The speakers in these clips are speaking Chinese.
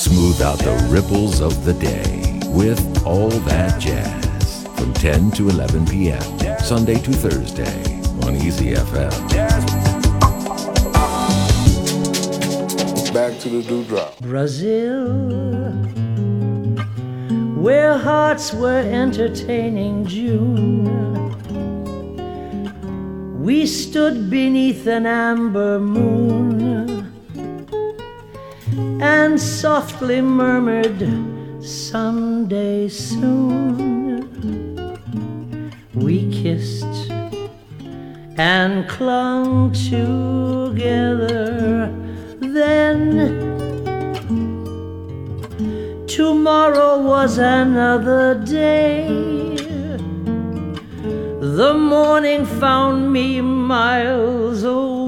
Smooth out the ripples of the day with All That Jazz from 10 to 11 p.m. Sunday to Thursday on Easy FM. Back to the dewdrop. Brazil, where hearts were entertaining June. We stood beneath an amber moon and softly murmured, Someday soon. We kissed and clung together then. Tomorrow was another day. The morning found me miles away,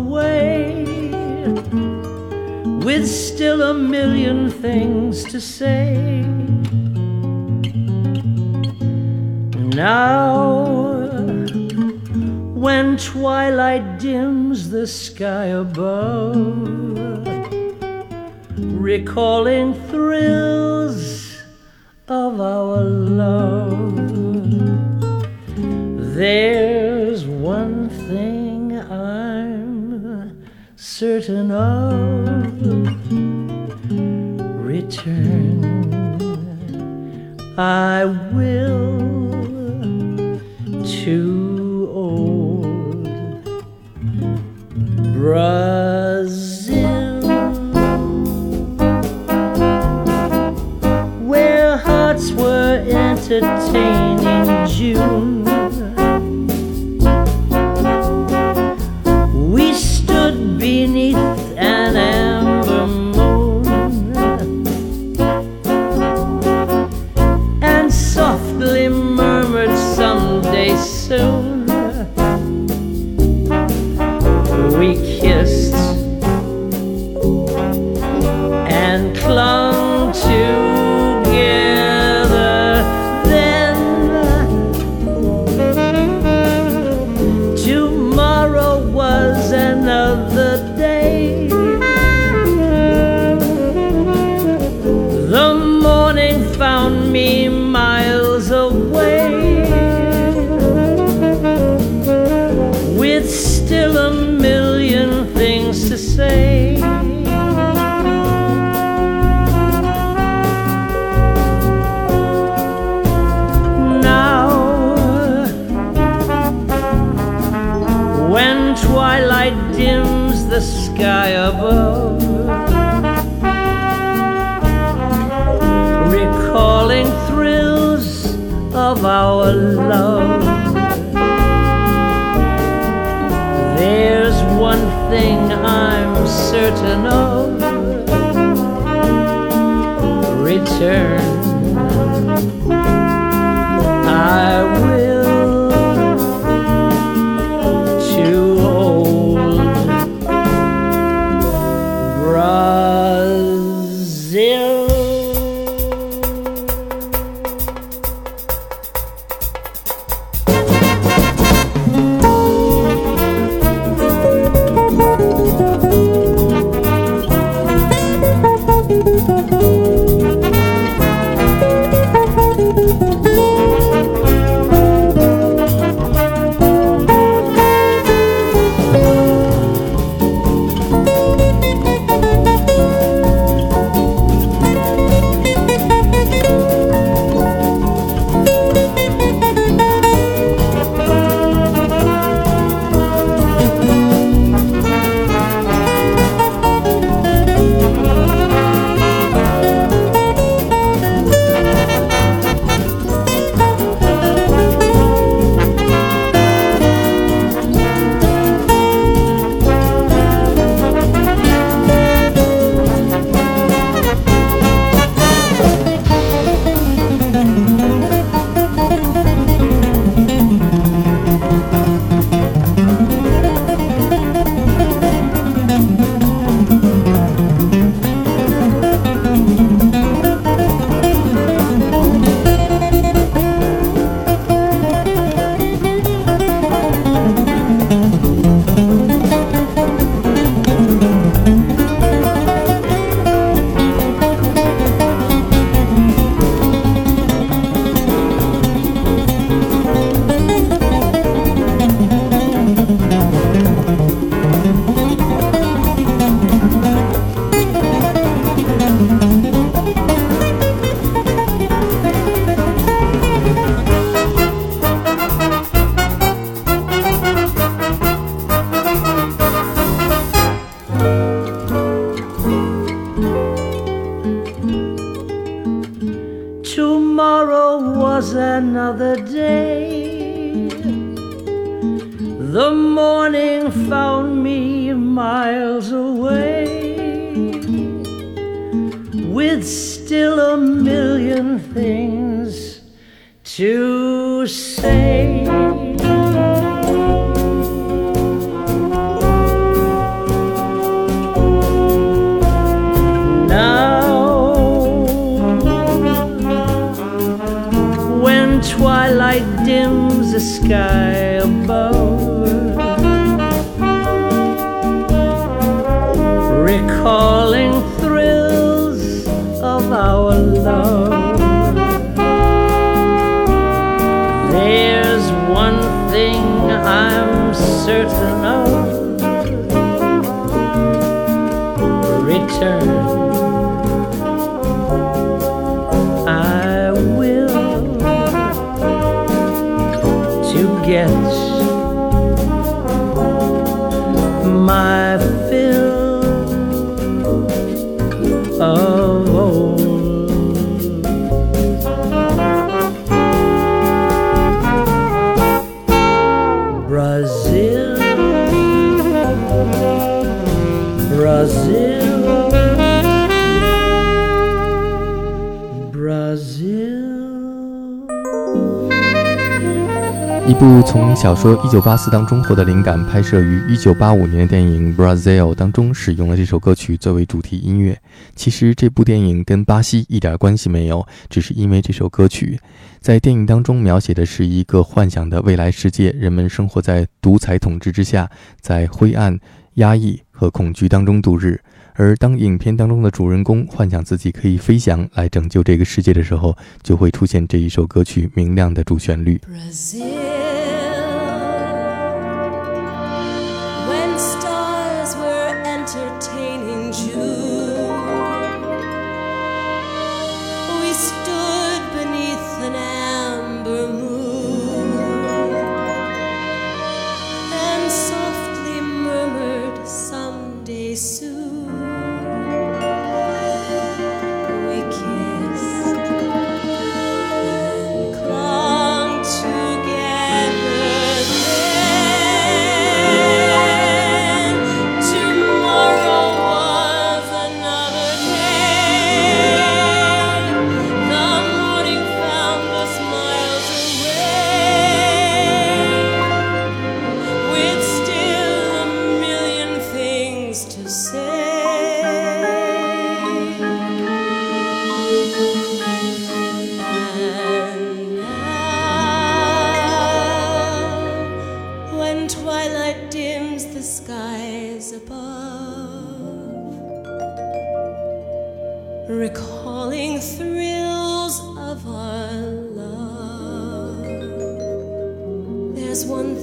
with still a million things to say. Now, when twilight dims the sky above, recalling thrills of our love. There's certain of return. I will to old Brazil, where hearts were entertaining recalling thrills of our love. There's one thing I'm certain of return. Brazil. 一部从小说《一九八四》当中获得灵感，拍摄于一九八五年的电影《Brazil》当中使用了这首歌曲作为主题音乐。其实这部电影跟巴西一点关系没有，只是因为这首歌曲在电影当中描写的是一个幻想的未来世界，人们生活在独裁统治之下，在灰暗、压抑和恐惧当中度日。而当影片当中的主人公幻想自己可以飞翔来拯救这个世界的时候，就会出现这一首歌曲明亮的主旋律。one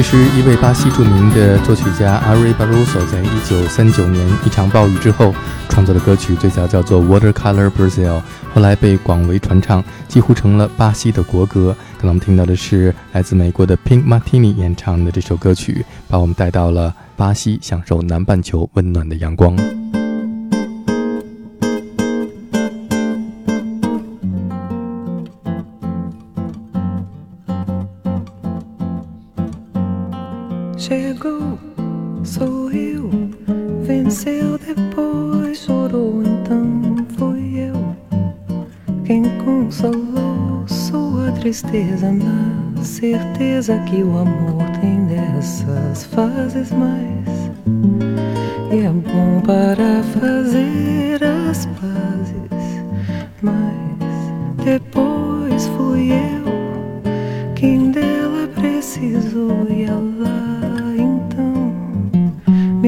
这是一位巴西著名的作曲家阿瑞巴鲁索在一九三九年一场暴雨之后创作的歌曲，最早叫做《Watercolor Brazil》，后来被广为传唱，几乎成了巴西的国歌。刚才我们听到的是来自美国的 Pink Martini 演唱的这首歌曲，把我们带到了巴西，享受南半球温暖的阳光。Certeza que o amor tem dessas fases mais. E é bom para fazer as pazes, mas depois fui eu quem dela precisou e ela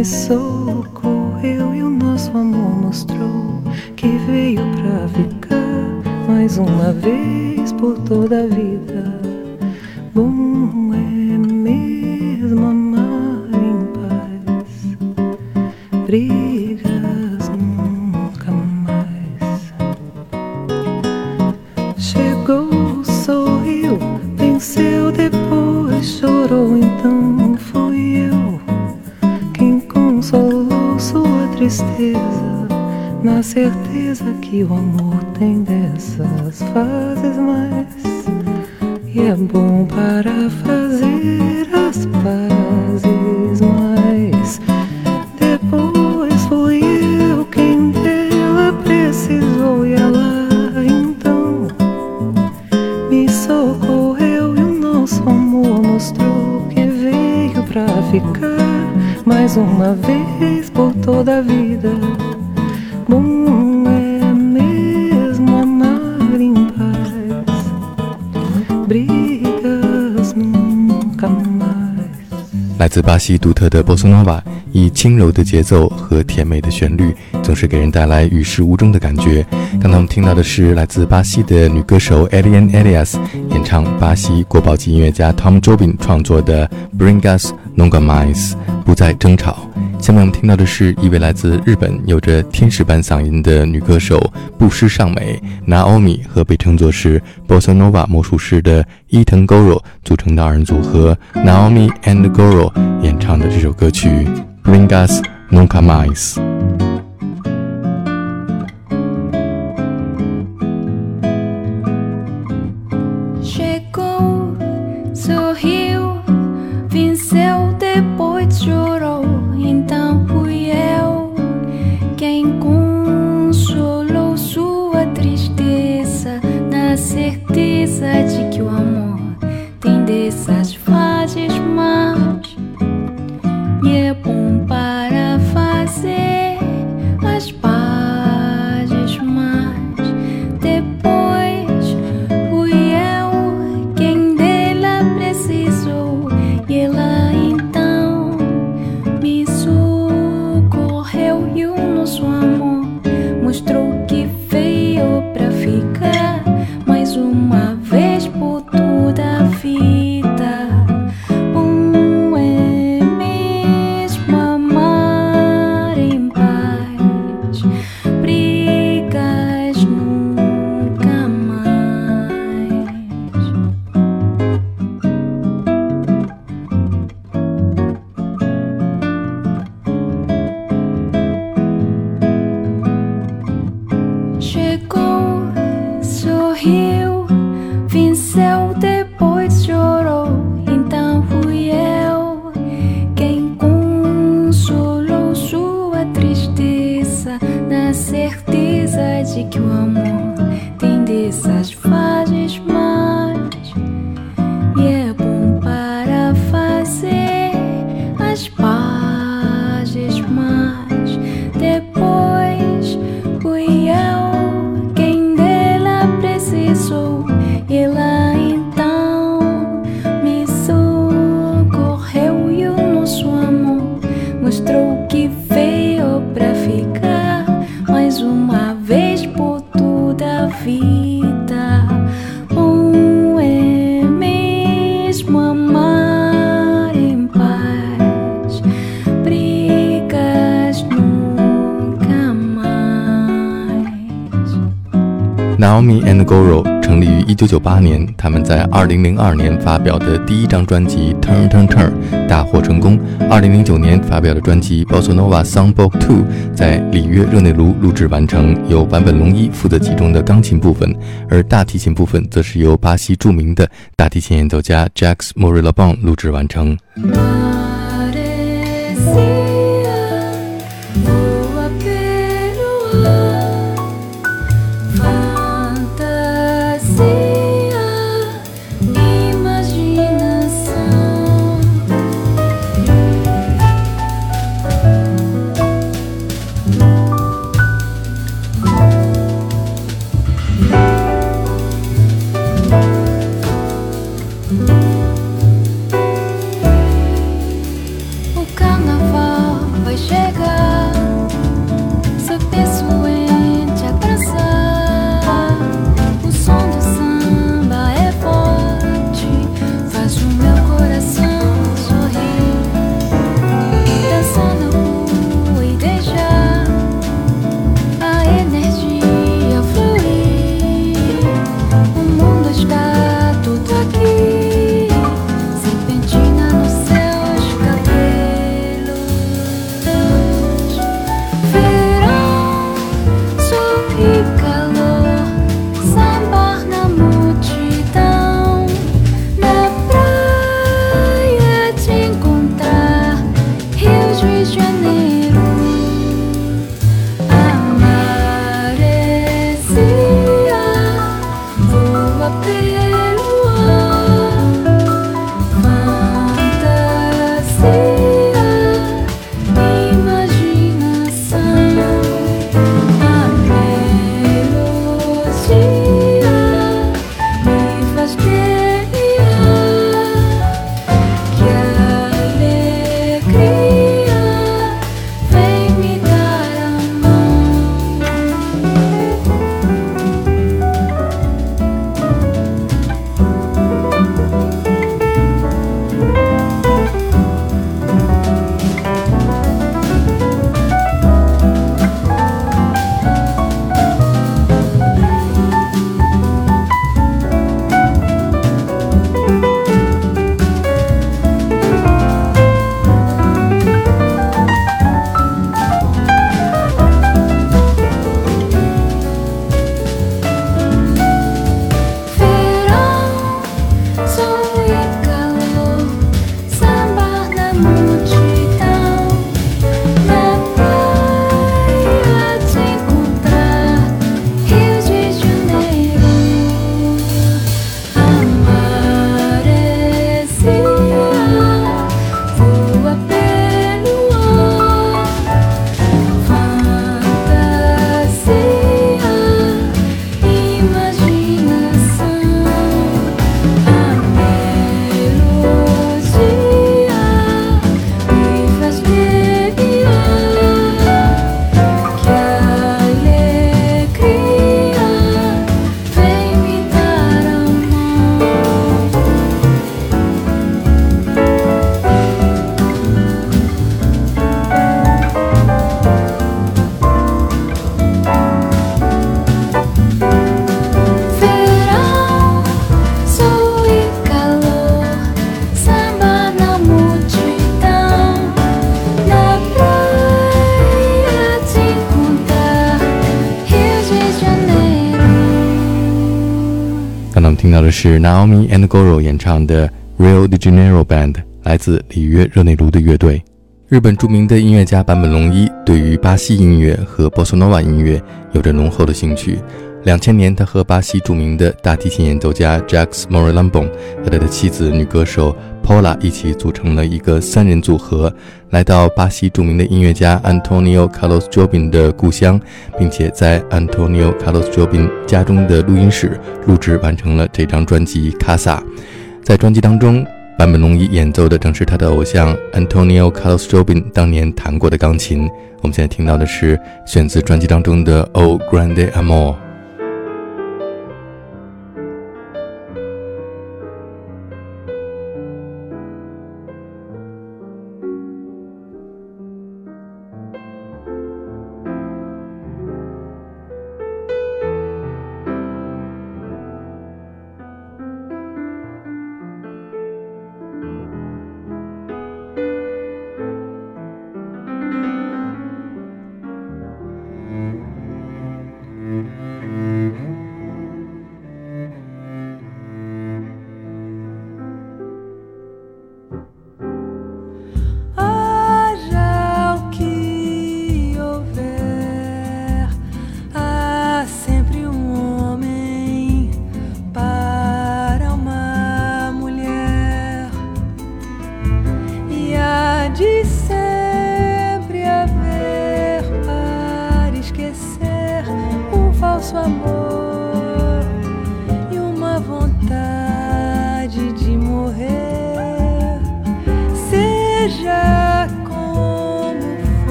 me socorreu e o nosso amor mostrou que veio pra ficar mais uma vez por toda a vida. Bom é mesmo amar em paz, brigas nunca mais. Chegou, sorriu, venceu, depois chorou, então fui eu consolou sua tristeza na certeza que o amor tem dessas fases mais e é bom para fazer as pazes mais depois fui eu quem dela precisou e ela então me socorreu e o nosso amor mostrou que veio pra ficar mais uma vez por toda a vida. Bom 来自巴西独特的波斯诺瓦，以轻柔的节奏和甜美的旋律，总是给人带来与世无争的感觉。刚才我们听到的是来自巴西的女歌手 Eliane Elias 演唱巴西国宝级音乐家 Tom Jobim 创作的《Bring Us Nunca Mais》。不再争吵。下面我们听到的是一位来自日本、有着天使般嗓音的女歌手布施尚美 Naomi 和被称作是 Bossa Nova 魔术师的伊藤 Goro 组成的二人组合 Naomi and Goro 演唱的这首歌曲《Bring Us Nunca Mais》。Naomi and Goro 成立于1998年，他们在2002年发表的第一张专辑《Turn Turn Turn》大获成功。2009年发表的专辑《Bossa Nova Songbook 2》在里约热内卢录制完成，由坂本龙一负责其中的钢琴部分，而大提琴部分则是由巴西著名的大提琴演奏家 Jacks m o r i l a b o n 录制完成。是 Naomi and Goro 演唱的 Rio de Janeiro Band，来自里约热内卢的乐队。日本著名的音乐家坂本龙一对于巴西音乐和波斯诺瓦音乐有着浓厚的兴趣。两千年，他和巴西著名的大提琴演奏家 Jacks Morelambon 和他的妻子女歌手 Paula 一起组成了一个三人组合，来到巴西著名的音乐家 Antonio Carlos Jobim 的故乡，并且在 Antonio Carlos Jobim 家中的录音室录制完成了这张专辑《Casa》。在专辑当中，坂本龙一演奏的正是他的偶像 Antonio Carlos Jobim 当年弹过的钢琴。我们现在听到的是选自专辑当中的《O Grande Amor》。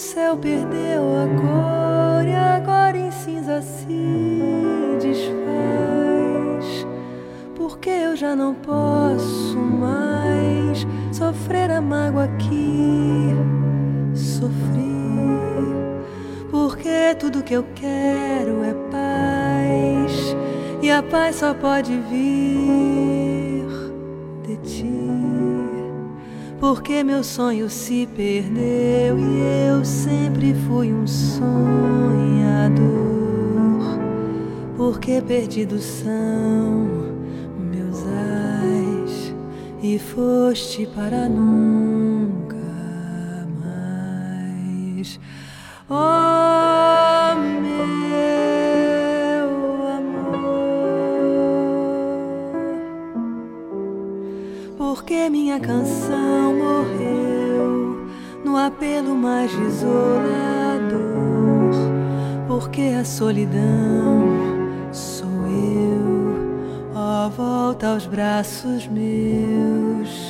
Céu perdeu a cor e agora em cinza se desfaz. Porque eu já não posso mais sofrer a mágoa que sofri. Porque tudo que eu quero é paz e a paz só pode vir de ti. Porque meu sonho se perdeu e eu sempre fui um sonhador. Porque perdidos são meus ais e foste para nunca mais. Oh, meu porque minha canção morreu no apelo mais desolador, porque a solidão sou eu, ó, volta aos braços meus.